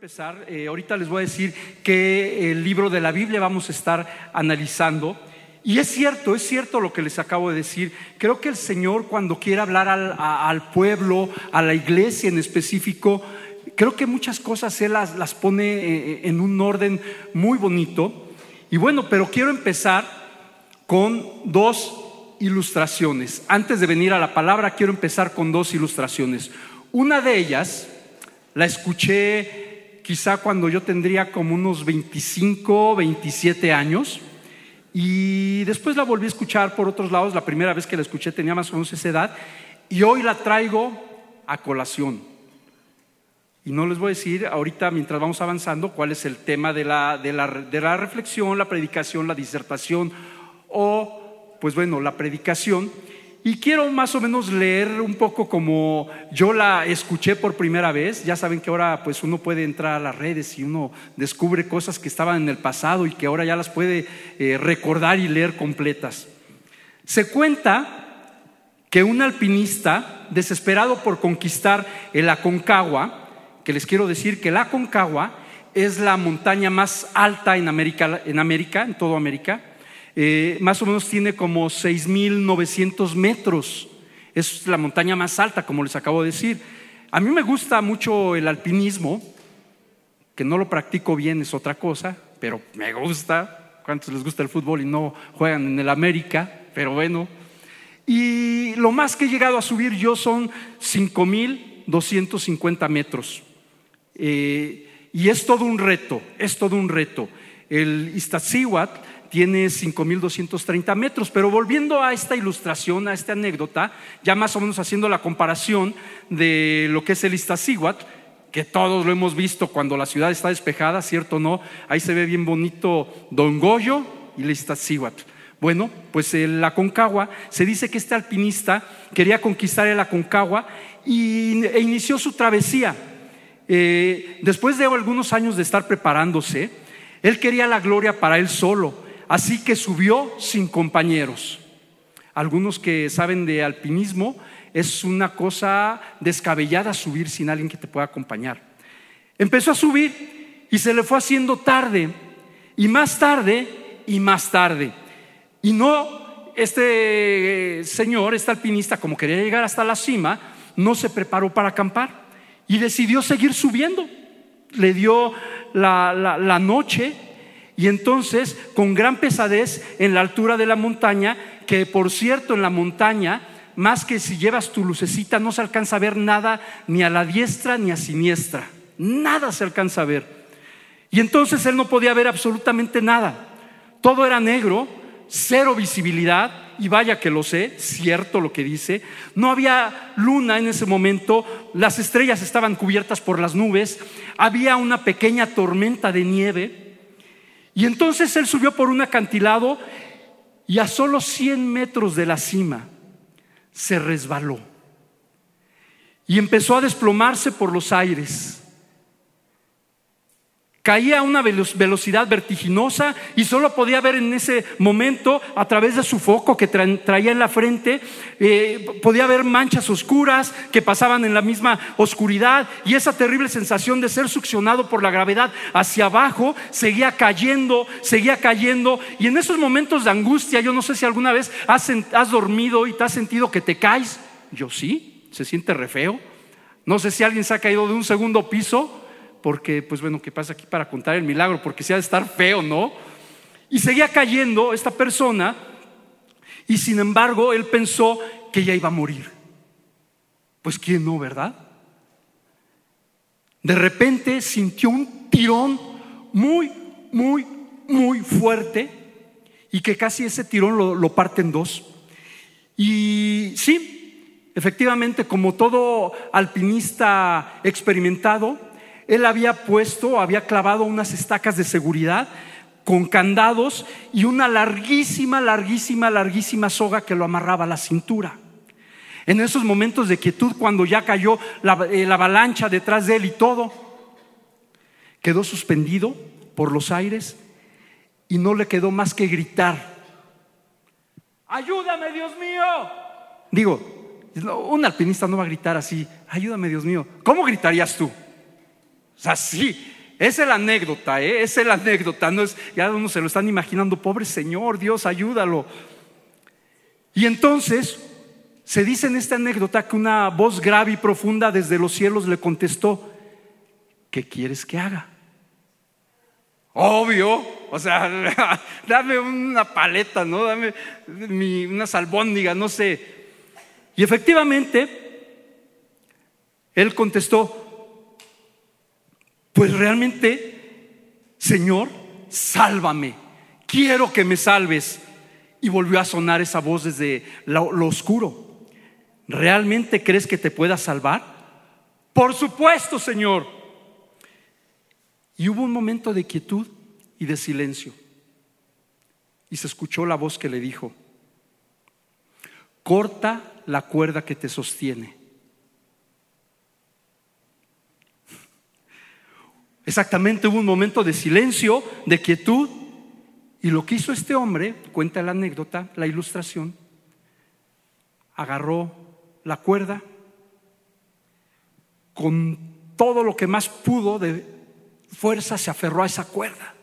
empezar, eh, ahorita les voy a decir que el libro de la Biblia vamos a estar analizando. Y es cierto, es cierto lo que les acabo de decir. Creo que el Señor cuando quiere hablar al, pueblo, a la iglesia en específico, creo que muchas cosas Él las, las pone eh, en un orden muy bonito. Y bueno, pero quiero empezar con dos ilustraciones. Antes de venir a la palabra, quiero empezar con dos ilustraciones. Una de ellas la escuché quizá cuando yo tendría como unos 25, 27 años. Y después la volví a escuchar por otros lados. La primera vez que la escuché tenía más o menos esa edad. Y hoy la traigo a colación. Y no les voy a decir ahorita, mientras vamos avanzando, cuál es el tema de la, de la, de la reflexión, la predicación, la disertación o, pues bueno, la predicación. Y quiero más o menos leer un poco como yo la escuché por primera vez. Ya saben que ahora pues uno puede entrar a las redes y uno descubre cosas que estaban en el pasado y que ahora ya las puede eh, recordar y leer completas. Se cuenta que un alpinista desesperado por conquistar el Aconcagua, que les quiero decir que el Aconcagua es la montaña más alta en América, en América, en toda América, eh, más o menos tiene como 6.900 metros. Es la montaña más alta, como les acabo de decir. A mí me gusta mucho el alpinismo, que no lo practico bien es otra cosa, pero me gusta. ¿Cuántos les gusta el fútbol y no juegan en el América? Pero bueno. Y lo más que he llegado a subir yo son 5.250 metros. Eh, y es todo un reto, es todo un reto. El Iztaccíhuatl tiene 5.230 metros. Pero volviendo a esta ilustración, a esta anécdota, ya más o menos haciendo la comparación de lo que es el Iztaccíhuatl, que todos lo hemos visto cuando la ciudad está despejada, ¿cierto o no? Ahí se ve bien bonito Don Goyo y el Iztaccíhuatl. Bueno, pues la Aconcagua, se dice que este alpinista quería conquistar el Aconcagua y, e inició su travesía. Eh, después de algunos años de estar preparándose, él quería la gloria para él solo Así que subió sin compañeros. Algunos que saben de alpinismo, es una cosa descabellada subir sin alguien que te pueda acompañar. Empezó a subir y se le fue haciendo tarde, y más tarde, y más tarde. Y no, este señor, este alpinista, como quería llegar hasta la cima, no se preparó para acampar y decidió seguir subiendo. Le dio la, la noche y entonces, con gran pesadez en la altura de la montaña, que por cierto en la montaña, más que si llevas tu lucecita, no se alcanza a ver nada ni a la diestra ni a siniestra. Nada se alcanza a ver. Y entonces él no podía ver absolutamente nada. Todo era negro, cero visibilidad, y vaya que lo sé, cierto lo que dice. No había luna en ese momento, las estrellas estaban cubiertas por las nubes, había una pequeña tormenta de nieve. Y entonces él subió por un acantilado y a solo 100 metros de la cima se resbaló y empezó a desplomarse por los aires. Caía a una velocidad vertiginosa y solo podía ver en ese momento, a través de su foco que traía en la frente, eh, podía ver manchas oscuras que pasaban en la misma oscuridad y esa terrible sensación de ser succionado por la gravedad hacia abajo seguía cayendo, seguía cayendo. Y en esos momentos de angustia, yo no sé si alguna vez has, has dormido y te has sentido que te caes. Yo sí, se siente re feo. No sé si alguien se ha caído de un segundo piso porque, pues bueno, ¿qué pasa aquí para contar el milagro? Porque se ha de estar feo, ¿no? Y seguía cayendo esta persona y sin embargo él pensó que ya iba a morir. Pues quién no, ¿verdad? De repente sintió un tirón muy, muy, muy fuerte y que casi ese tirón lo, lo parte en dos. Y sí, efectivamente, como todo alpinista experimentado, él había puesto, había clavado unas estacas de seguridad con candados y una larguísima, larguísima, larguísima soga que lo amarraba a la cintura. En esos momentos de quietud, cuando ya cayó la, eh, avalancha detrás de él y todo, quedó suspendido por los aires y no le quedó más que gritar, ayúdame Dios mío. Digo, un alpinista no va a gritar así, ayúdame Dios mío. ¿Cómo gritarías tú? O sea, sí, es la anécdota, ¿eh? es la anécdota. No es, ya uno se lo están imaginando, pobre Señor, Dios, ayúdalo. Y entonces se dice en esta anécdota que una voz grave y profunda desde los cielos le contestó, ¿qué quieres que haga? Obvio, o sea, dame una paleta, ¿no? Dame una salbóndiga, no sé. Y efectivamente, él contestó, pues realmente, Señor, sálvame, quiero que me salves. Y volvió a sonar esa voz desde lo, oscuro. ¿Realmente crees que te pueda salvar? Por supuesto, Señor. Y hubo un momento de quietud y de silencio. Y se escuchó la voz que le dijo, corta la cuerda que te sostiene. Exactamente hubo un momento de silencio, de quietud, y lo que hizo este hombre, cuenta la anécdota, la ilustración, agarró la cuerda con todo lo que más pudo de fuerza, se aferró a esa cuerda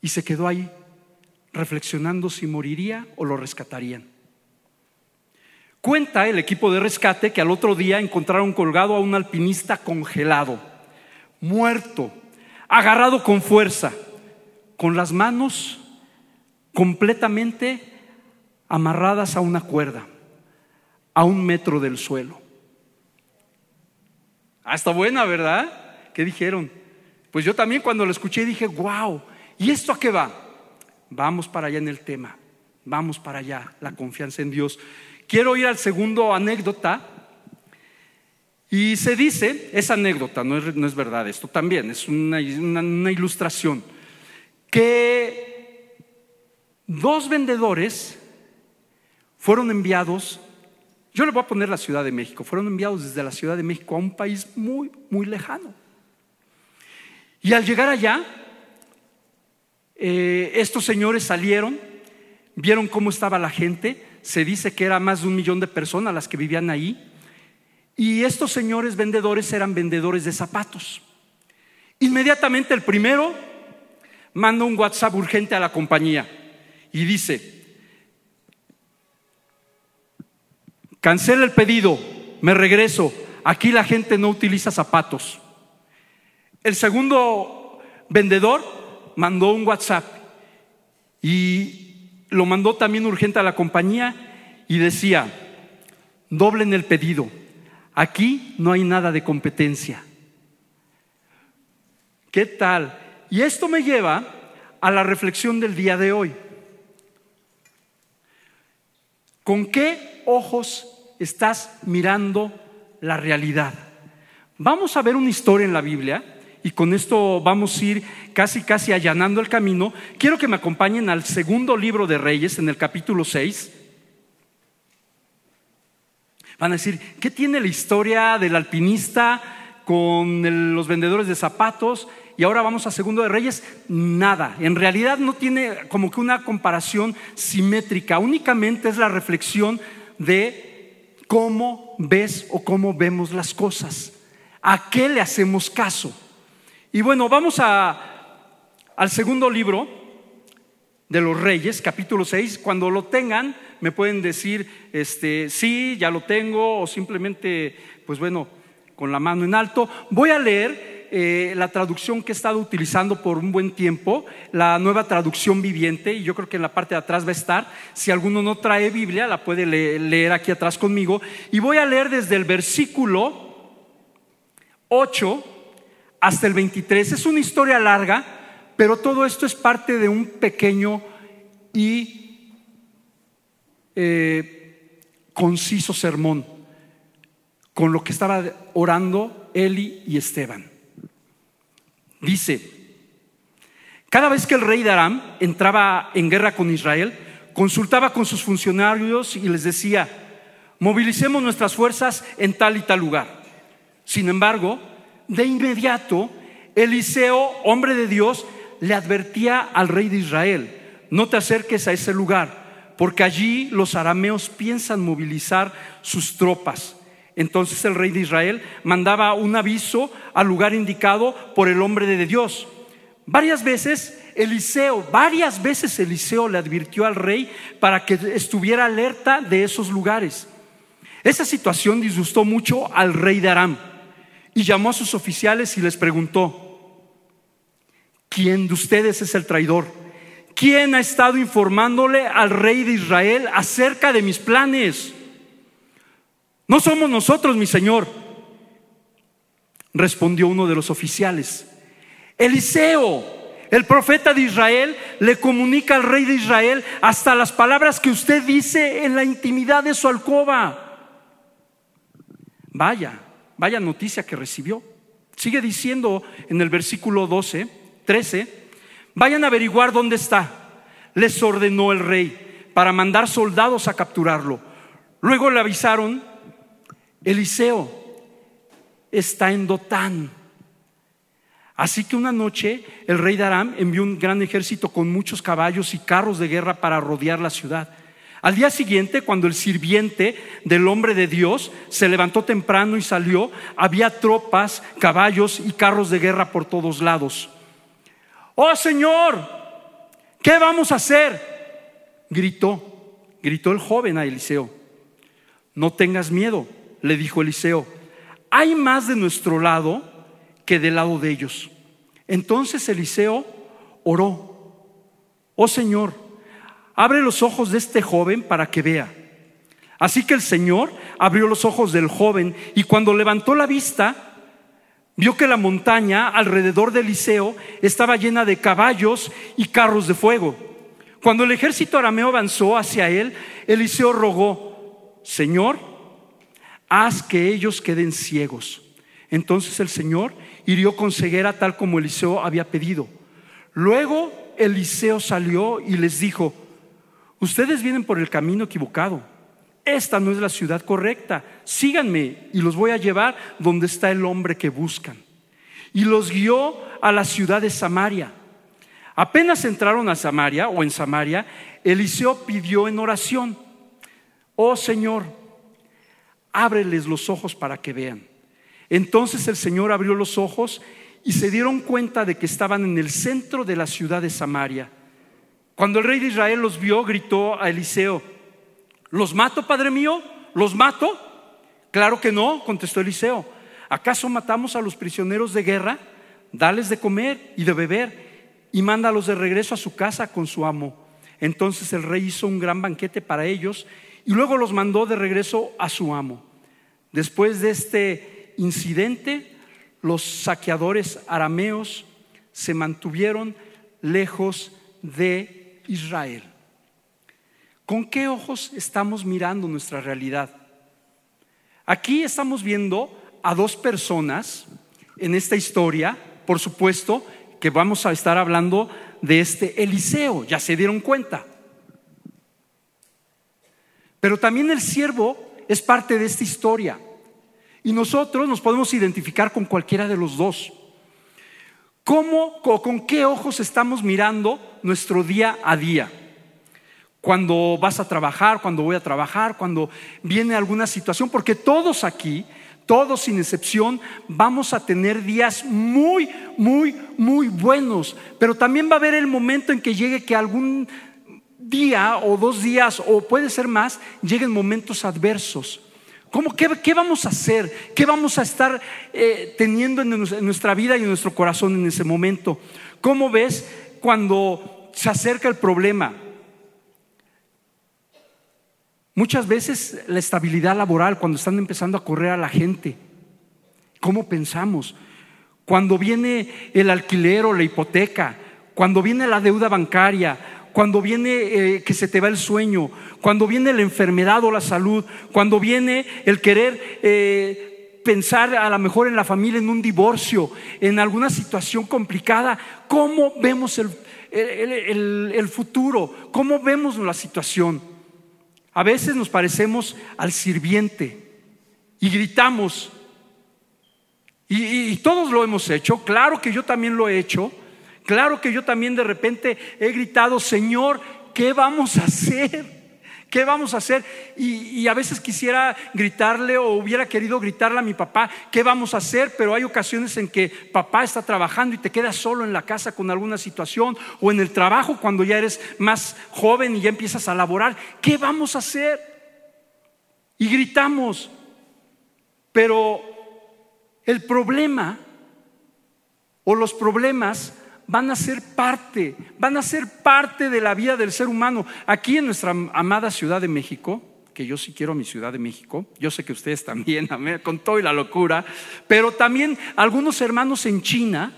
y se quedó ahí reflexionando si moriría o lo rescatarían. Cuenta el equipo de rescate que al otro día encontraron colgado a un alpinista congelado, muerto, agarrado con fuerza, con las manos completamente amarradas a una cuerda, a un metro del suelo. Ah, está buena, ¿verdad? ¿Qué dijeron? Pues yo también cuando lo escuché dije, wow, ¿y esto a qué va? Vamos para allá en el tema, vamos para allá, la confianza en Dios. Quiero ir al segundo anécdota. Y se dice, es anécdota, no es, verdad, esto también es una, ilustración, que dos vendedores fueron enviados, yo le voy a poner la Ciudad de México, fueron enviados desde la Ciudad de México a un país muy, muy lejano. Y al llegar allá, eh, estos señores salieron, vieron cómo estaba la gente, se dice que era más de un millón de personas las que vivían ahí. Y estos señores vendedores eran vendedores de zapatos. Inmediatamente el primero manda un WhatsApp urgente a la compañía y dice, cancela el pedido, me regreso, aquí la gente no utiliza zapatos. El segundo vendedor mandó un WhatsApp y lo mandó también urgente a la compañía y decía, doblen el pedido, aquí no hay nada de competencia. ¿Qué tal? Y esto me lleva a la reflexión del día de hoy. ¿Con qué ojos estás mirando la realidad? Vamos a ver una historia en la Biblia y con esto vamos a ir casi, casi allanando el camino, quiero que me acompañen al segundo libro de Reyes, en el capítulo 6. Van a decir, ¿qué tiene la historia del alpinista con los vendedores de zapatos? Y ahora vamos a Segundo de Reyes, nada. En realidad no tiene como que una comparación simétrica, únicamente es la reflexión de cómo ves o cómo vemos las cosas. ¿A qué le hacemos caso? Y bueno, vamos al segundo libro de los Reyes, capítulo 6. Cuando lo tengan, me pueden decir, este, sí, ya lo tengo, o simplemente, pues bueno, con la mano en alto. Voy a leer eh, la traducción que he estado utilizando por un buen tiempo, la nueva traducción viviente, y yo creo que en la parte de atrás va a estar. Si alguno no trae Biblia, la puede leer aquí atrás conmigo. Y voy a leer desde el versículo 8 hasta el 23. Es una historia larga, pero todo esto es parte de un pequeño y eh, conciso sermón con lo que estaba orando Eli y Esteban. Dice, cada vez que el rey de Aram entraba en guerra con Israel, consultaba con sus funcionarios y les decía, movilicemos nuestras fuerzas en tal y tal lugar. Sin embargo, de inmediato, Eliseo, hombre de Dios, le advertía al rey de Israel, no te acerques a ese lugar, porque allí los arameos piensan movilizar sus tropas. Entonces el rey de Israel mandaba un aviso al lugar indicado por el hombre de Dios. Varias veces Eliseo, varias veces Eliseo le advirtió al rey para que estuviera alerta de esos lugares. Esa situación disgustó mucho al rey de Aram y llamó a sus oficiales y les preguntó, ¿quién de ustedes es el traidor? ¿Quién ha estado informándole al rey de Israel acerca de mis planes? No somos nosotros, mi señor, respondió uno de los oficiales. Eliseo, el profeta de Israel, le comunica al rey de Israel hasta las palabras que usted dice en la intimidad de su alcoba. Vaya, vaya noticia que recibió. Sigue diciendo en el versículo 12, 13, vayan a averiguar dónde está. Les ordenó el rey para mandar soldados a capturarlo. Luego le avisaron Eliseo está en Dotán. Así que una noche el rey de Aram envió un gran ejército con muchos caballos y carros de guerra para rodear la ciudad. Al día siguiente, cuando el sirviente del hombre de Dios se levantó temprano y salió, había tropas, caballos y carros de guerra por todos lados. Oh Señor, ¿qué vamos a hacer? Gritó, gritó el joven a Eliseo. No tengas miedo le dijo Eliseo, hay más de nuestro lado que del lado de ellos. Entonces Eliseo oró, oh Señor, abre los ojos de este joven para que vea. Así que el Señor abrió los ojos del joven y cuando levantó la vista, vio que la montaña alrededor de Eliseo estaba llena de caballos y carros de fuego. Cuando el ejército arameo avanzó hacia él, Eliseo rogó, Señor, haz que ellos queden ciegos. Entonces el Señor hirió con ceguera tal como Eliseo había pedido. Luego Eliseo salió y les dijo, ustedes vienen por el camino equivocado. Esta no es la ciudad correcta. Síganme y los voy a llevar donde está el hombre que buscan. Y los guió a la ciudad de Samaria. Apenas entraron a Samaria o en Samaria, Eliseo pidió en oración, oh Señor, ábreles los ojos para que vean. Entonces el Señor abrió los ojos y se dieron cuenta de que estaban en el centro de la ciudad de Samaria. Cuando el rey de Israel los vio, gritó a Eliseo, ¿los mato, padre mío? ¿Los mato? Claro que no, contestó Eliseo. ¿Acaso matamos a los prisioneros de guerra? Dales de comer y de beber y mándalos de regreso a su casa con su amo. Entonces el rey hizo un gran banquete para ellos y luego los mandó de regreso a su amo. Después de este incidente, los saqueadores arameos se mantuvieron lejos de Israel. ¿Con qué ojos estamos mirando nuestra realidad? Aquí estamos viendo a dos personas en esta historia, por supuesto que vamos a estar hablando de este Eliseo, ya se dieron cuenta. Pero también el siervo es parte de esta historia. Y nosotros nos podemos identificar con cualquiera de los dos. ¿Cómo o con qué ojos estamos mirando nuestro día a día? Cuando vas a trabajar, cuando voy a trabajar, cuando viene alguna situación, porque todos aquí, todos sin excepción, vamos a tener días muy, muy, muy buenos, pero también va a haber el momento en que llegue que algún día o dos días o puede ser más, lleguen momentos adversos. ¿Cómo, qué, vamos a hacer? ¿Qué vamos a estar eh, teniendo en, en nuestra vida y en nuestro corazón en ese momento? ¿Cómo ves cuando se acerca el problema? Muchas veces la estabilidad laboral, cuando están empezando a correr a la gente, ¿cómo pensamos? Cuando viene el alquiler o la hipoteca, cuando viene la deuda bancaria, cuando viene eh, que se te va el sueño, cuando viene la enfermedad o la salud, cuando viene el querer eh, pensar a lo mejor en la familia, en un divorcio, en alguna situación complicada, ¿cómo vemos el, el futuro? ¿Cómo vemos la situación? A veces nos parecemos al sirviente y gritamos, y, todos lo hemos hecho, claro que yo también lo he hecho, Claro que yo también de repente he gritado, Señor, ¿qué vamos a hacer? ¿Qué vamos a hacer? Y, a veces quisiera gritarle o hubiera querido gritarle a mi papá, ¿qué vamos a hacer? Pero hay ocasiones en que papá está trabajando y te quedas solo en la casa con alguna situación o en el trabajo cuando ya eres más joven y ya empiezas a laborar. ¿Qué vamos a hacer? Y gritamos. Pero el problema o los problemas van a ser parte, van a ser parte de la vida del ser humano. Aquí en nuestra amada Ciudad de México, que yo sí quiero mi Ciudad de México, yo sé que ustedes también, con todo y la locura, pero también algunos hermanos en China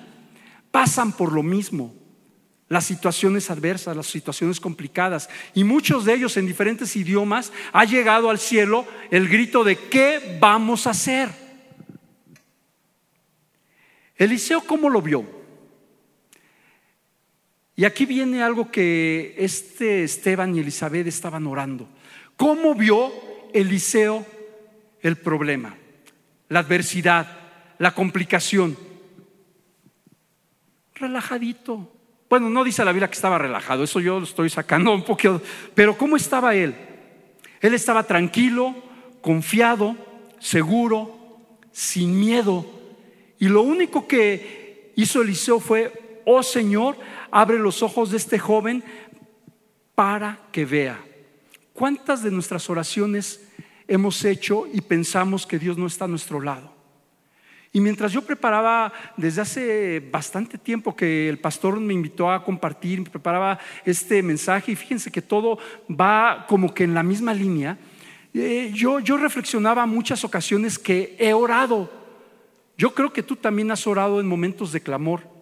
pasan por lo mismo. Las situaciones adversas, las situaciones complicadas. Y muchos de ellos en diferentes idiomas ha llegado al cielo el grito de ¿qué vamos a hacer? Eliseo, ¿cómo lo vio? Y aquí viene algo que este Esteban y Elizabeth estaban orando. ¿Cómo vio Eliseo el problema? La adversidad, la complicación. Relajadito. Bueno, no dice la Biblia que estaba relajado, eso yo lo estoy sacando un poquito. Pero ¿cómo estaba él? Él estaba tranquilo, confiado, seguro, sin miedo. Y lo único que hizo Eliseo fue, oh Señor, abre los ojos de este joven para que vea. ¿Cuántas de nuestras oraciones hemos hecho y pensamos que Dios no está a nuestro lado? Y mientras yo preparaba desde hace bastante tiempo que el pastor me invitó a compartir, preparaba este mensaje y fíjense que todo va como que en la misma línea, eh, yo, yo reflexionaba muchas ocasiones que he orado. Yo creo que tú también has orado en momentos de clamor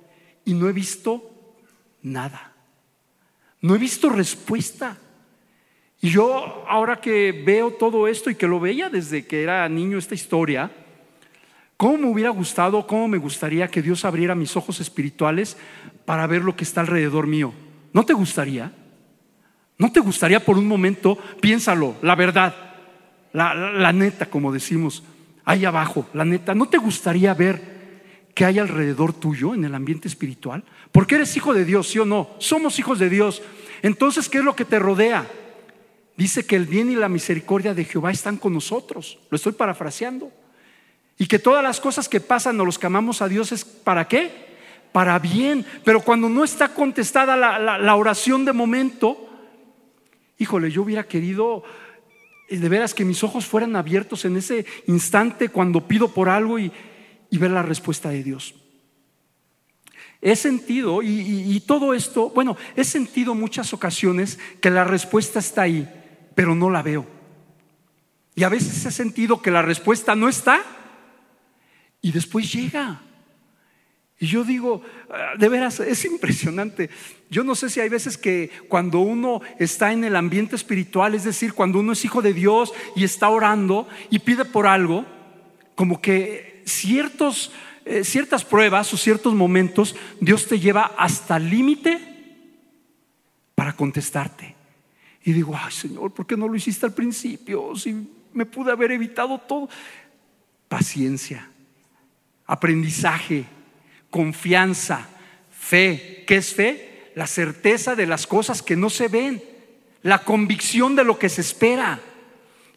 y no he visto nada. No he visto respuesta. Y yo ahora que veo todo esto y que lo veía desde que era niño esta historia, ¿cómo me hubiera gustado, cómo me gustaría que Dios abriera mis ojos espirituales para ver lo que está alrededor mío? ¿No te gustaría? ¿No te gustaría por un momento, piénsalo, la verdad, la, la neta, como decimos, ahí abajo, la neta, ¿no te gustaría ver que hay alrededor tuyo en el ambiente espiritual? Porque eres hijo de Dios, ¿sí o no? Somos hijos de Dios. Entonces, ¿qué es lo que te rodea? Dice que el bien y la misericordia de Jehová están con nosotros. Lo estoy parafraseando. Y que todas las cosas que pasan o los que amamos a Dios es para qué? Para bien. Pero cuando no está contestada la, la oración de momento, híjole, yo hubiera querido eh, de veras que mis ojos fueran abiertos en ese instante cuando pido por algo y, y ver la respuesta de Dios. He sentido, y, todo esto, bueno, he sentido muchas ocasiones que la respuesta está ahí, pero no la veo. Y a veces he sentido que la respuesta no está y después llega. Y yo digo, ah, de veras, es impresionante. Yo no sé si hay veces que cuando uno está en el ambiente espiritual, es decir, cuando uno es hijo de Dios y está orando y pide por algo, como que ciertos, eh, ciertas pruebas o ciertos momentos, Dios te lleva hasta el límite para contestarte. Y digo, ay Señor, ¿por qué no lo hiciste al principio? Si me pude haber evitado todo. Paciencia, aprendizaje, confianza, fe. ¿Qué es fe? La certeza de las cosas que no se ven, la convicción de lo que se espera.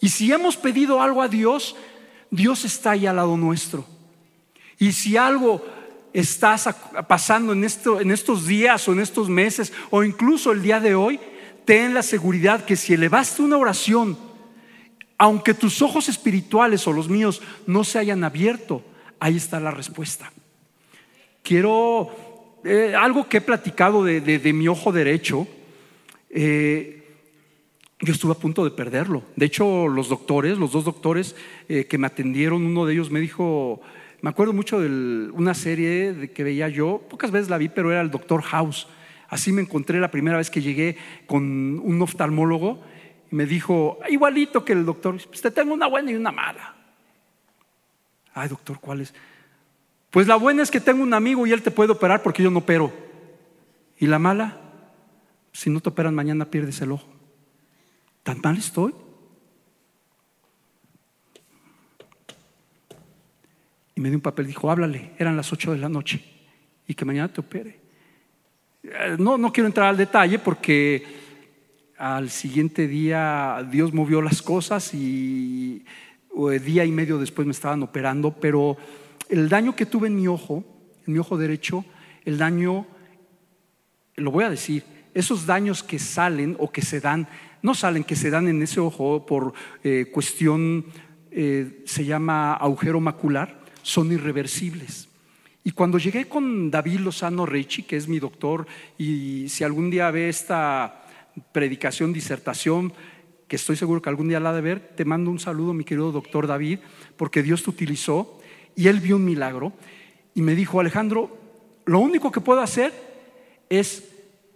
Y si hemos pedido algo a Dios, Dios está ahí al lado nuestro. Y si algo estás pasando en, esto, en estos días o en estos meses o incluso el día de hoy, ten la seguridad que si elevaste una oración, aunque tus ojos espirituales o los míos no se hayan abierto, ahí está la respuesta. Quiero, eh, algo que he platicado de, mi ojo derecho, eh, yo estuve a punto de perderlo. De hecho, los doctores, los dos doctores eh, que me atendieron, uno de ellos me dijo, me acuerdo mucho de una serie de que veía yo, pocas veces la vi, pero era el Doctor House. Así me encontré la primera vez que llegué con un oftalmólogo y me dijo, igualito que el doctor, pues te tengo una buena y una mala. Ay, doctor, ¿cuál es? Pues la buena es que tengo un amigo y él te puede operar porque yo no opero. ¿Y la mala? Si no te operan mañana pierdes el ojo. ¿Tan mal estoy? Y me dio un papel, dijo, háblale, eran las 8 de la noche y que mañana te opere. Eh, no, no quiero entrar al detalle porque al siguiente día Dios movió las cosas y día y medio después me estaban operando, pero el daño que tuve en mi ojo, en mi ojo derecho, el daño, lo voy a decir, esos daños que salen o que se dan, no salen, que se dan en ese ojo por eh, cuestión, eh, se llama agujero macular, son irreversibles. Y cuando llegué con David Lozano Rechi, que es mi doctor, y si algún día ve esta predicación, disertación, que estoy seguro que algún día la ha de ver, te mando un saludo, mi querido doctor David, porque Dios te utilizó y él vio un milagro y me dijo, Alejandro, lo único que puedo hacer es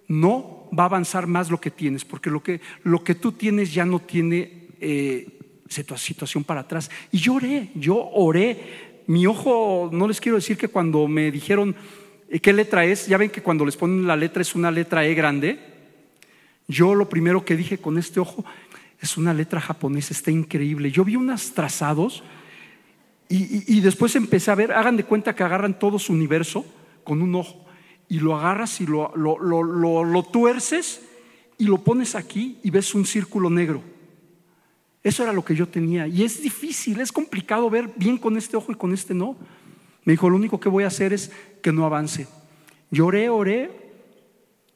no va a avanzar más lo que tienes, porque lo que, lo que tú tienes ya no tiene eh, situación para atrás. Y yo oré, yo oré. Mi ojo, no les quiero decir que cuando me dijeron eh, qué letra es, ya ven que cuando les ponen la letra es una letra E grande. Yo lo primero que dije con este ojo es una letra japonesa, está increíble. Yo vi unos trazados y, después empecé a ver, hagan de cuenta que agarran todo su universo con un ojo y lo agarras y lo, lo, tuerces y lo pones aquí y ves un círculo negro. Eso era lo que yo tenía. Y es difícil, es complicado ver bien con este ojo y con este no. Me dijo, lo único que voy a hacer es que no avance. Lloré, oré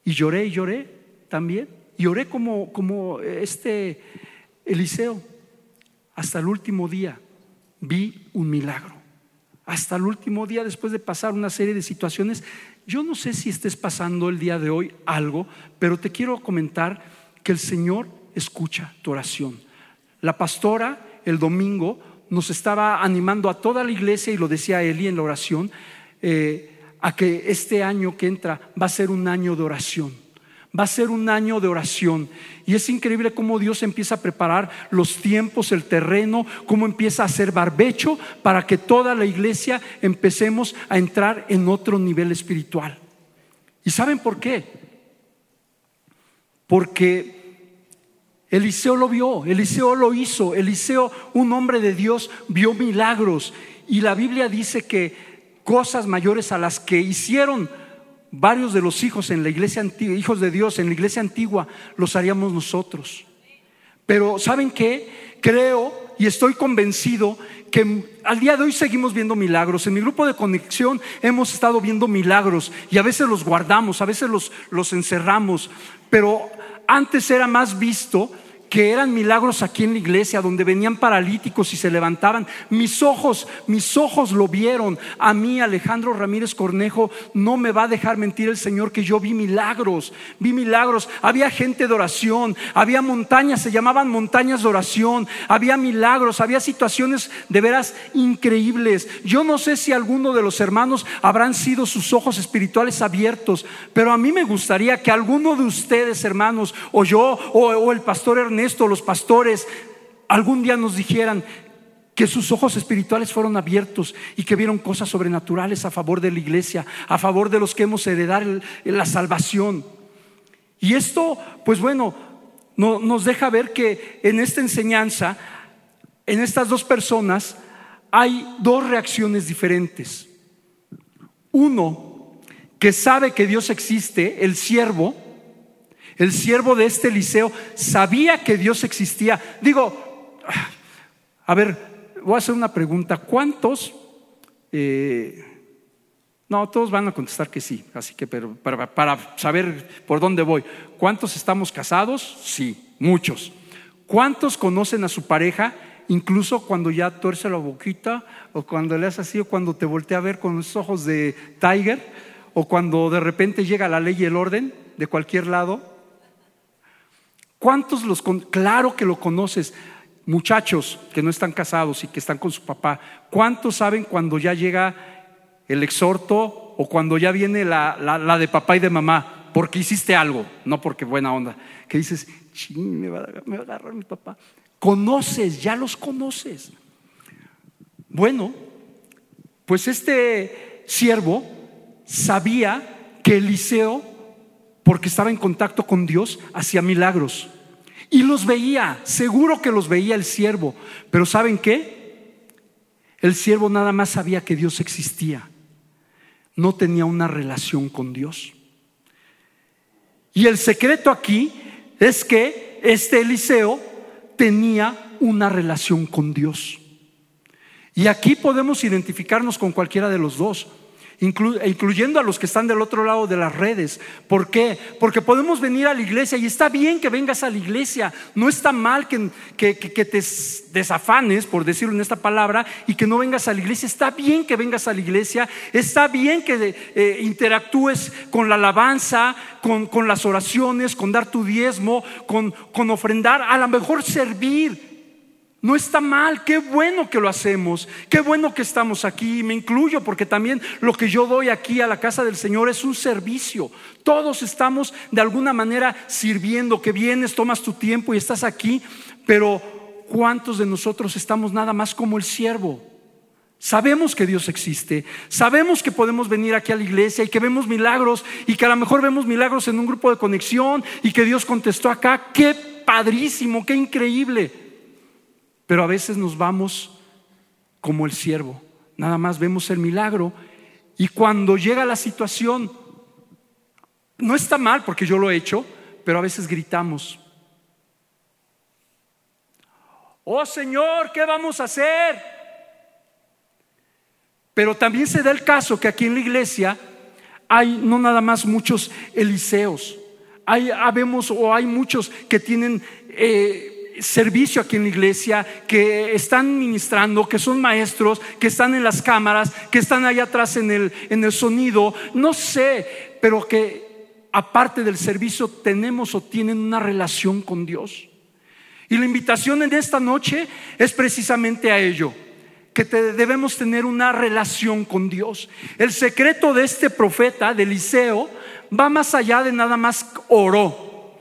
y lloré y lloré también. Y oré como, como este Eliseo hasta el último día vi un milagro. Hasta el último día, después de pasar una serie de situaciones, yo no sé si estés pasando el día de hoy algo, pero te quiero comentar que el Señor escucha tu oración. La pastora el domingo nos estaba animando a toda la iglesia, y lo decía Eli en la oración, eh, a que este año que entra va a ser un año de oración va a ser un año de oración. Y es increíble cómo Dios empieza a preparar los tiempos, el terreno, cómo empieza a hacer barbecho para que toda la iglesia empecemos a entrar en otro nivel espiritual. ¿Y saben por qué? Porque Eliseo lo vio, Eliseo lo hizo, Eliseo, un hombre de Dios, vio milagros. Y la Biblia dice que cosas mayores a las que hicieron varios de los hijos en la iglesia antigua, hijos de Dios en la iglesia antigua, los haríamos nosotros. Pero ¿saben qué? Creo y estoy convencido que al día de hoy seguimos viendo milagros. En mi grupo de conexión hemos estado viendo milagros y a veces los guardamos, a veces los, los encerramos, pero antes era más visto que eran milagros aquí en la iglesia, donde venían paralíticos y se levantaban. Mis ojos, mis ojos lo vieron. A mí, Alejandro Ramírez Cornejo, no me va a dejar mentir el Señor que yo vi milagros, vi milagros. Había gente de oración, había montañas, se llamaban montañas de oración, había milagros, había situaciones de veras increíbles. Yo no sé si alguno de los hermanos habrán sido sus ojos espirituales abiertos, pero a mí me gustaría que alguno de ustedes, hermanos, o yo, o, el pastor Ernesto, esto los pastores algún día nos dijeran que sus ojos espirituales fueron abiertos y que vieron cosas sobrenaturales a favor de la iglesia, a favor de los que hemos heredado la salvación. Y esto, pues bueno, nos deja ver que en esta enseñanza, en estas dos personas, hay dos reacciones diferentes. Uno, que sabe que Dios existe, el siervo, el siervo de este Eliseo sabía que Dios existía. Digo, a ver, voy a hacer una pregunta. ¿Cuántos? Eh, no, todos van a contestar que sí, así que pero para, para saber por dónde voy. ¿Cuántos estamos casados? Sí, muchos. ¿Cuántos conocen a su pareja? Incluso cuando ya tuerce la boquita, o cuando le hace así, o cuando te voltea a ver con los ojos de Tiger, o cuando de repente llega la ley y el orden de cualquier lado. ¿Cuántos los claro que lo conoces? Muchachos que no están casados y que están con su papá, ¿cuántos saben cuando ya llega el exhorto o cuando ya viene la, de papá y de mamá? Porque hiciste algo, no porque buena onda. Que dices, ching, me va, a agarrar mi papá. Conoces, ya los conoces. Bueno, pues este siervo sabía que Eliseo porque estaba en contacto con Dios, hacía milagros. Y los veía, seguro que los veía el siervo. Pero ¿saben qué? El siervo nada más sabía que Dios existía. No tenía una relación con Dios. Y el secreto aquí es que este Eliseo tenía una relación con Dios. Y aquí podemos identificarnos con cualquiera de los dos incluyendo a los que están del otro lado de las redes. ¿Por qué? Porque podemos venir a la iglesia y está bien que vengas a la iglesia, no está mal que, te desafanes, por decirlo en esta palabra, y que no vengas a la iglesia, está bien que vengas a la iglesia, está bien que eh, interactúes con la alabanza, con, las oraciones, con dar tu diezmo, con, con ofrendar, a lo mejor servir. No está mal, qué bueno que lo hacemos, qué bueno que estamos aquí, me incluyo porque también lo que yo doy aquí a la casa del Señor es un servicio. Todos estamos de alguna manera sirviendo, que vienes, tomas tu tiempo y estás aquí, pero ¿cuántos de nosotros estamos nada más como el siervo? Sabemos que Dios existe, sabemos que podemos venir aquí a la iglesia y que vemos milagros y que a lo mejor vemos milagros en un grupo de conexión y que Dios contestó acá, qué padrísimo, qué increíble. Pero a veces nos vamos como el siervo. Nada más vemos el milagro y cuando llega la situación, no está mal porque yo lo he hecho, pero a veces gritamos. Oh Señor, ¿qué vamos a hacer? Pero también se da el caso que aquí en la iglesia hay no nada más muchos Eliseos, hay, habemos o hay muchos que tienen eh, servicio aquí en la iglesia, que están ministrando, que son maestros, que están en las cámaras, que están allá atrás en el, en el sonido, no sé, pero que aparte del servicio tenemos o tienen una relación con Dios. Y la invitación en esta noche es precisamente a ello, que debemos tener una relación con Dios. El secreto de este profeta, de Eliseo, va más allá de nada más oro.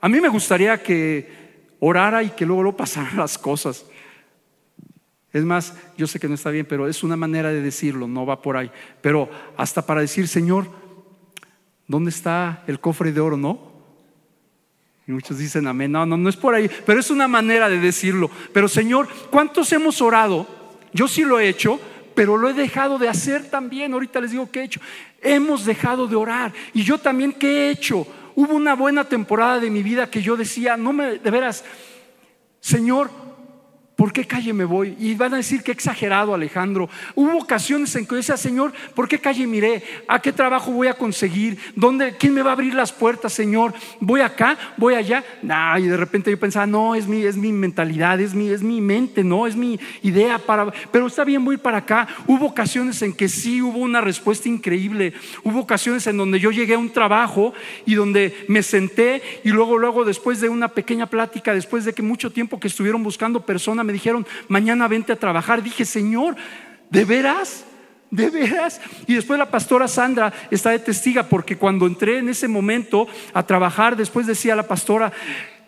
A mí me gustaría que orara y que luego lo pasaran las cosas. Es más, yo sé que no está bien, pero es una manera de decirlo, no va por ahí. Pero hasta para decir, Señor, ¿dónde está el cofre de oro? No. Y muchos dicen amén. No, no, no es por ahí, pero es una manera de decirlo. Pero Señor, ¿cuántos hemos orado? Yo sí lo he hecho, pero lo he dejado de hacer también. Ahorita les digo qué he hecho. Hemos dejado de orar. Y yo también qué he hecho. Hubo una buena temporada de mi vida que yo decía, no me, de veras, Señor, ¿por qué calle me voy? Y van a decir que exagerado, Alejandro. Hubo ocasiones en que yo decía, Señor, ¿por qué calle miré? ¿A qué trabajo voy a conseguir? ¿Dónde, ¿Quién me va a abrir las puertas, Señor? ¿Voy acá? ¿Voy allá? y de repente yo pensaba, no, es mi, es mi mentalidad, es mi, es mi mente, no, es mi idea para. Pero está bien, voy para acá. Hubo ocasiones en que sí hubo una respuesta increíble. Hubo ocasiones en donde yo llegué a un trabajo y donde me senté y luego, luego, después de una pequeña plática, después de que mucho tiempo que estuvieron buscando personas, me dijeron, mañana vente a trabajar. Dije, Señor, ¿de veras? ¿De veras? Y después la pastora Sandra está de testiga porque cuando entré en ese momento a trabajar, después decía la pastora,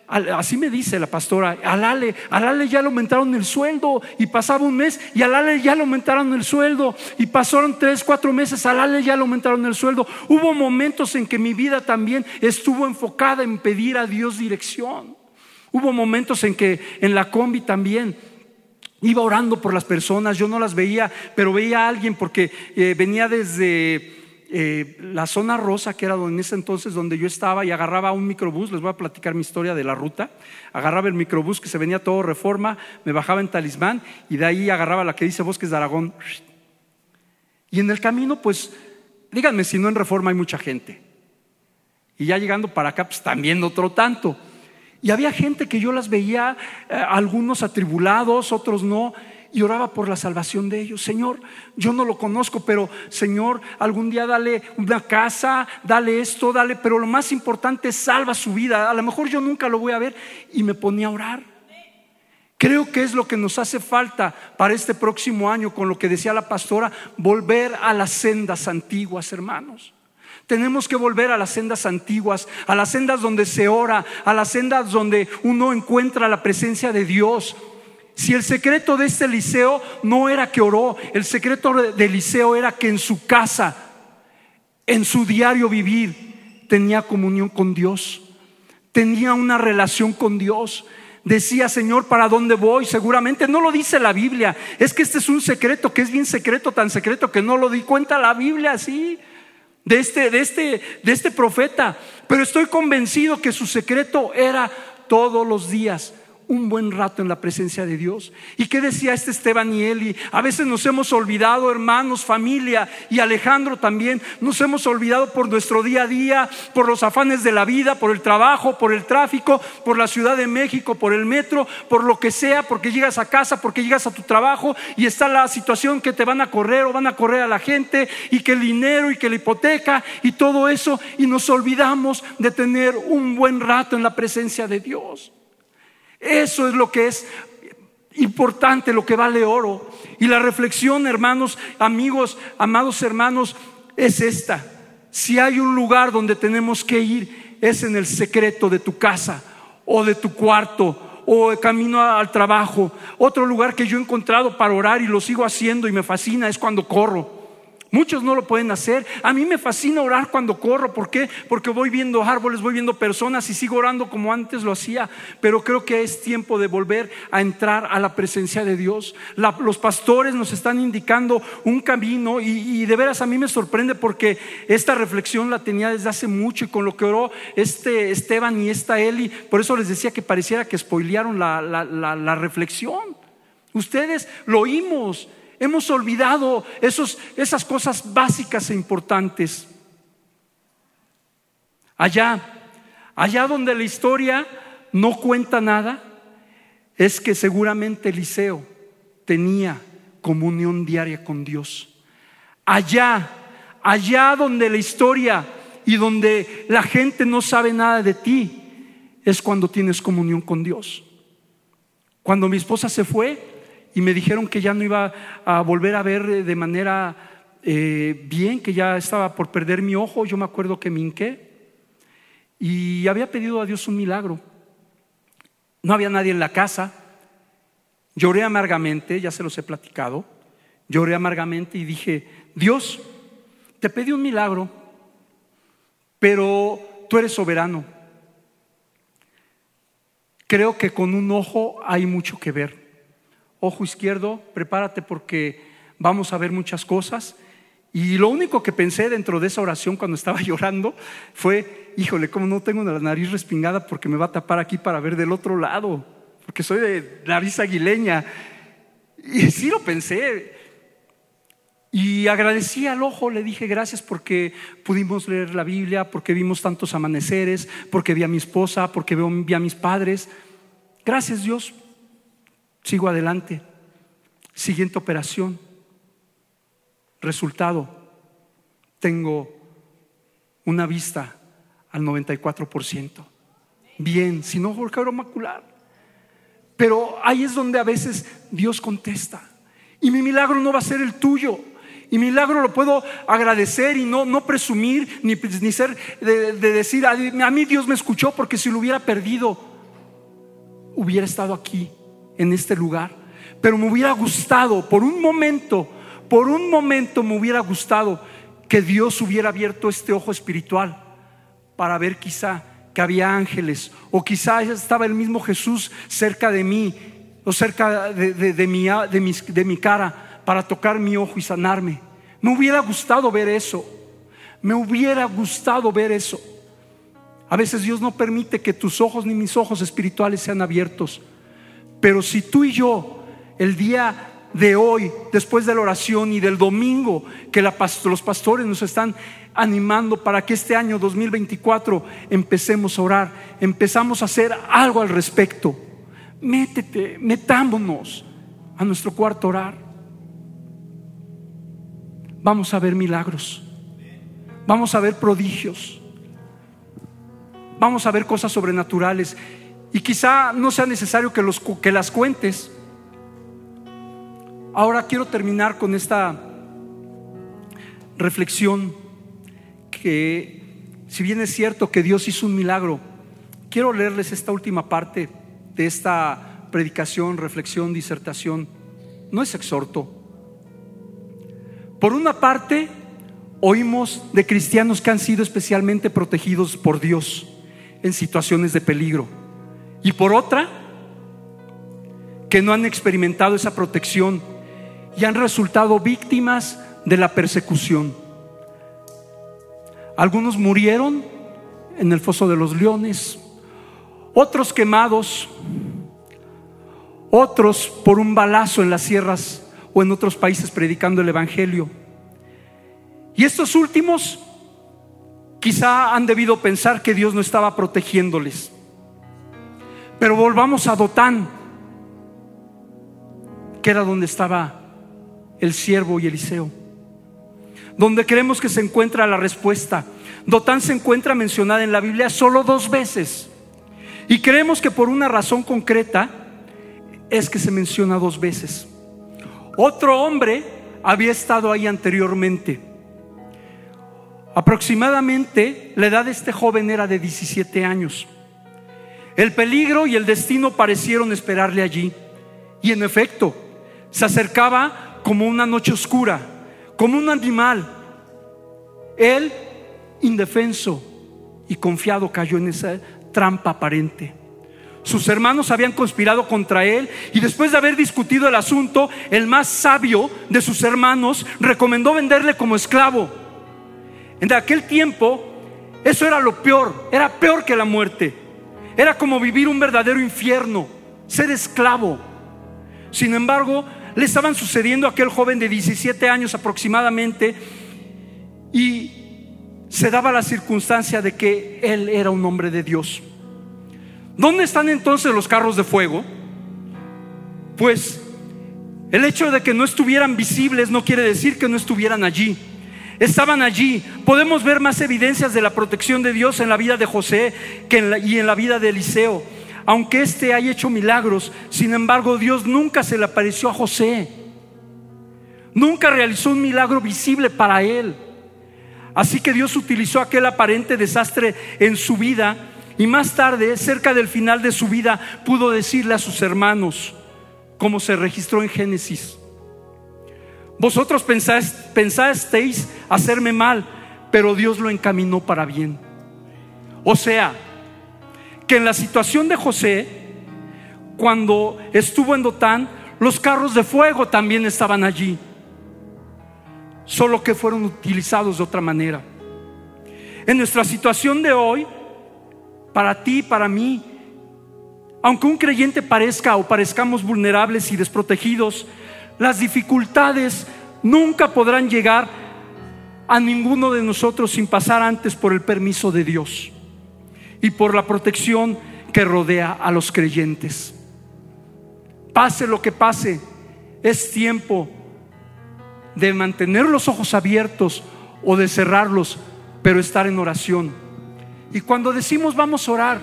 así me dice la pastora, al Ale, al Ale ya le aumentaron el sueldo y pasaba un mes y al Ale ya le aumentaron el sueldo y pasaron tres, cuatro meses, al Ale ya le aumentaron el sueldo. Hubo momentos en que mi vida también estuvo enfocada en pedir a Dios dirección. Hubo momentos en que en la combi también iba orando por las personas, yo no las veía, pero veía a alguien porque eh, venía desde eh, la zona rosa, que era en ese entonces donde yo estaba, y agarraba un microbús, les voy a platicar mi historia de la ruta, agarraba el microbús que se venía todo reforma, me bajaba en Talismán y de ahí agarraba la que dice Bosques de Aragón. Y en el camino, pues, díganme si no en reforma hay mucha gente. Y ya llegando para acá, pues también otro tanto. Y había gente que yo las veía, eh, algunos atribulados, otros no, y oraba por la salvación de ellos. Señor, yo no lo conozco, pero Señor, algún día dale una casa, dale esto, dale, pero lo más importante es salva su vida. A lo mejor yo nunca lo voy a ver y me ponía a orar. Creo que es lo que nos hace falta para este próximo año, con lo que decía la pastora, volver a las sendas antiguas, hermanos. Tenemos que volver a las sendas antiguas, a las sendas donde se ora, a las sendas donde uno encuentra la presencia de Dios. Si el secreto de este Eliseo no era que oró, el secreto de Eliseo era que en su casa, en su diario vivir, tenía comunión con Dios, tenía una relación con Dios. Decía, Señor, ¿para dónde voy? Seguramente no lo dice la Biblia. Es que este es un secreto que es bien secreto, tan secreto que no lo di cuenta la Biblia así de este, de este, de este profeta. pero estoy convencido que su secreto era todos los días un buen rato en la presencia de Dios. ¿Y qué decía este Esteban y Eli? A veces nos hemos olvidado, hermanos, familia y Alejandro también, nos hemos olvidado por nuestro día a día, por los afanes de la vida, por el trabajo, por el tráfico, por la Ciudad de México, por el metro, por lo que sea, porque llegas a casa, porque llegas a tu trabajo y está la situación que te van a correr o van a correr a la gente y que el dinero y que la hipoteca y todo eso y nos olvidamos de tener un buen rato en la presencia de Dios. Eso es lo que es importante, lo que vale oro. Y la reflexión, hermanos, amigos, amados hermanos, es esta. Si hay un lugar donde tenemos que ir, es en el secreto de tu casa o de tu cuarto o camino al trabajo. Otro lugar que yo he encontrado para orar y lo sigo haciendo y me fascina es cuando corro. Muchos no lo pueden hacer. A mí me fascina orar cuando corro. ¿Por qué? Porque voy viendo árboles, voy viendo personas y sigo orando como antes lo hacía. Pero creo que es tiempo de volver a entrar a la presencia de Dios. los pastores nos están indicando un camino y, de veras a mí me sorprende porque esta reflexión la tenía desde hace mucho y con lo que oró este Esteban y esta Eli. Por eso les decía que pareciera que spoilearon la, la, la reflexión. Ustedes lo oímos. Hemos olvidado esos, esas cosas básicas e importantes. Allá, allá donde la historia no cuenta nada, es que seguramente Eliseo tenía comunión diaria con Dios. Allá, allá donde la historia y donde la gente no sabe nada de ti, es cuando tienes comunión con Dios. Cuando mi esposa se fue, y me dijeron que ya no iba a volver a ver de manera eh, bien, que ya estaba por perder mi ojo. Yo me acuerdo que me hinqué y había pedido a Dios un milagro. No había nadie en la casa. Lloré amargamente, ya se los he platicado. Lloré amargamente y dije, Dios, te pedí un milagro, pero tú eres soberano. Creo que con un ojo hay mucho que ver ojo izquierdo, prepárate porque vamos a ver muchas cosas. Y lo único que pensé dentro de esa oración cuando estaba llorando fue, híjole, como no tengo la nariz respingada porque me va a tapar aquí para ver del otro lado, porque soy de nariz aguileña. Y sí lo pensé. Y agradecí al ojo, le dije gracias porque pudimos leer la Biblia, porque vimos tantos amaneceres, porque vi a mi esposa, porque vi a mis padres. Gracias Dios Sigo adelante. Siguiente operación. Resultado. Tengo una vista al 94%. Bien, sin ojo macular. Pero ahí es donde a veces Dios contesta. Y mi milagro no va a ser el tuyo. Y mi milagro lo puedo agradecer y no, no presumir ni, ni ser de decir, a mí Dios me escuchó porque si lo hubiera perdido, hubiera estado aquí en este lugar, pero me hubiera gustado, por un momento, por un momento me hubiera gustado que Dios hubiera abierto este ojo espiritual para ver quizá que había ángeles o quizá estaba el mismo Jesús cerca de mí o cerca de, mi, de mi cara para tocar mi ojo y sanarme. Me hubiera gustado ver eso. Me hubiera gustado ver eso. A veces Dios no permite que tus ojos ni mis ojos espirituales sean abiertos pero si tú y yo, el día de hoy, después de la oración y del domingo, que los pastores nos están animando para que este año 2024 empecemos a orar, empezamos a hacer algo al respecto. Métete, metámonos a nuestro cuarto orar. Vamos a ver milagros. Vamos a ver prodigios. Vamos a ver cosas sobrenaturales. Y quizá no sea necesario que, los, que las cuentes. Ahora quiero terminar con esta reflexión que si bien es cierto que Dios hizo un milagro, quiero leerles esta última parte de esta predicación, reflexión, disertación. No es exhorto. Por una parte, oímos de cristianos que han sido especialmente protegidos por Dios en situaciones de peligro y por otra, que no han experimentado esa protección y han resultado víctimas de la persecución. Algunos murieron en el foso de los leones, otros quemados, otros por un balazo en las sierras o en otros países predicando el Evangelio. Y estos últimos quizá han debido pensar que Dios no estaba protegiéndoles. Pero volvamos a Dotán, que era donde estaba el siervo y Eliseo, donde creemos que se encuentra la respuesta. Dotán se encuentra mencionada en la Biblia solo dos veces. Y creemos que por una razón concreta es que se menciona dos veces. Otro hombre había estado ahí anteriormente. Aproximadamente la edad de este joven era de 17 años. El peligro y el destino parecieron esperarle allí. Y en efecto, se acercaba como una noche oscura, como un animal. Él, indefenso y confiado, cayó en esa trampa aparente. Sus hermanos habían conspirado contra él y después de haber discutido el asunto, el más sabio de sus hermanos recomendó venderle como esclavo. En aquel tiempo, eso era lo peor, era peor que la muerte. Era como vivir un verdadero infierno, ser esclavo. Sin embargo, le estaban sucediendo a aquel joven de 17 años aproximadamente y se daba la circunstancia de que él era un hombre de Dios. ¿Dónde están entonces los carros de fuego? Pues el hecho de que no estuvieran visibles no quiere decir que no estuvieran allí. Estaban allí. Podemos ver más evidencias de la protección de Dios en la vida de José que y en la vida de Eliseo. Aunque éste haya hecho milagros, sin embargo Dios nunca se le apareció a José. Nunca realizó un milagro visible para él. Así que Dios utilizó aquel aparente desastre en su vida y más tarde, cerca del final de su vida, pudo decirle a sus hermanos, como se registró en Génesis, vosotros pensasteis hacerme mal, pero Dios lo encaminó para bien. O sea, que en la situación de José, cuando estuvo en Dotán, los carros de fuego también estaban allí, solo que fueron utilizados de otra manera. En nuestra situación de hoy, para ti, para mí. Aunque un creyente parezca o parezcamos vulnerables y desprotegidos, las dificultades nunca podrán llegar a ninguno de nosotros sin pasar antes por el permiso de Dios y por la protección que rodea a los creyentes. Pase lo que pase, es tiempo de mantener los ojos abiertos o de cerrarlos, pero estar en oración y cuando decimos vamos a orar,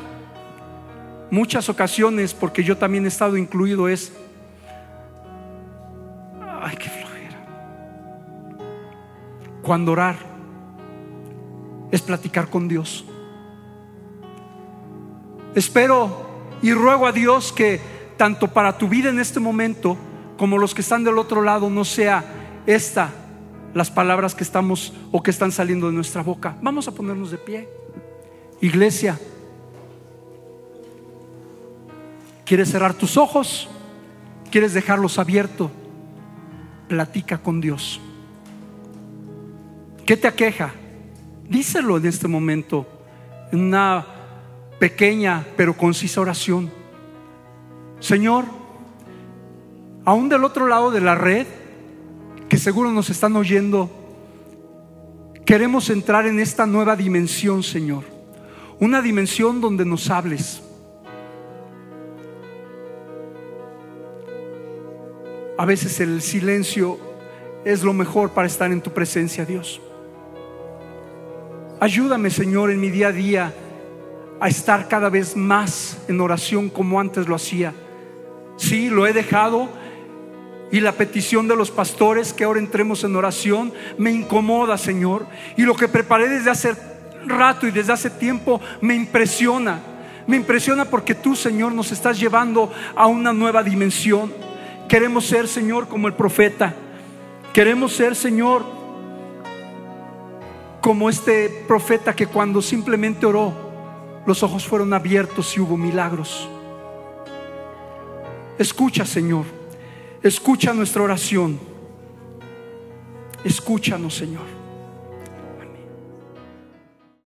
muchas ocasiones, porque yo también he estado incluido, es, ay, qué flojera. Cuando orar es platicar con Dios. Espero y ruego a Dios que tanto para tu vida en este momento como los que están del otro lado no sea esta las palabras que estamos o que están saliendo de nuestra boca. Vamos a ponernos de pie. Iglesia, ¿quieres cerrar tus ojos? ¿Quieres dejarlos abiertos? Platica con Dios. ¿Qué te aqueja? Díselo en este momento, en una pequeña pero concisa oración. Señor, aún del otro lado de la red, que seguro nos están oyendo, queremos entrar en esta nueva dimensión, Señor una dimensión donde nos hables. A veces el silencio es lo mejor para estar en tu presencia, Dios. Ayúdame, Señor, en mi día a día a estar cada vez más en oración como antes lo hacía. Sí, lo he dejado y la petición de los pastores que ahora entremos en oración me incomoda, Señor. Y lo que preparé desde hace rato y desde hace tiempo me impresiona. Me impresiona porque tú, Señor, nos estás llevando a una nueva dimensión. Queremos ser, Señor, como el profeta. Queremos ser, Señor, como este profeta que cuando simplemente oró, los ojos fueron abiertos y hubo milagros. Escucha, Señor. Escucha nuestra oración. Escúchanos, Señor.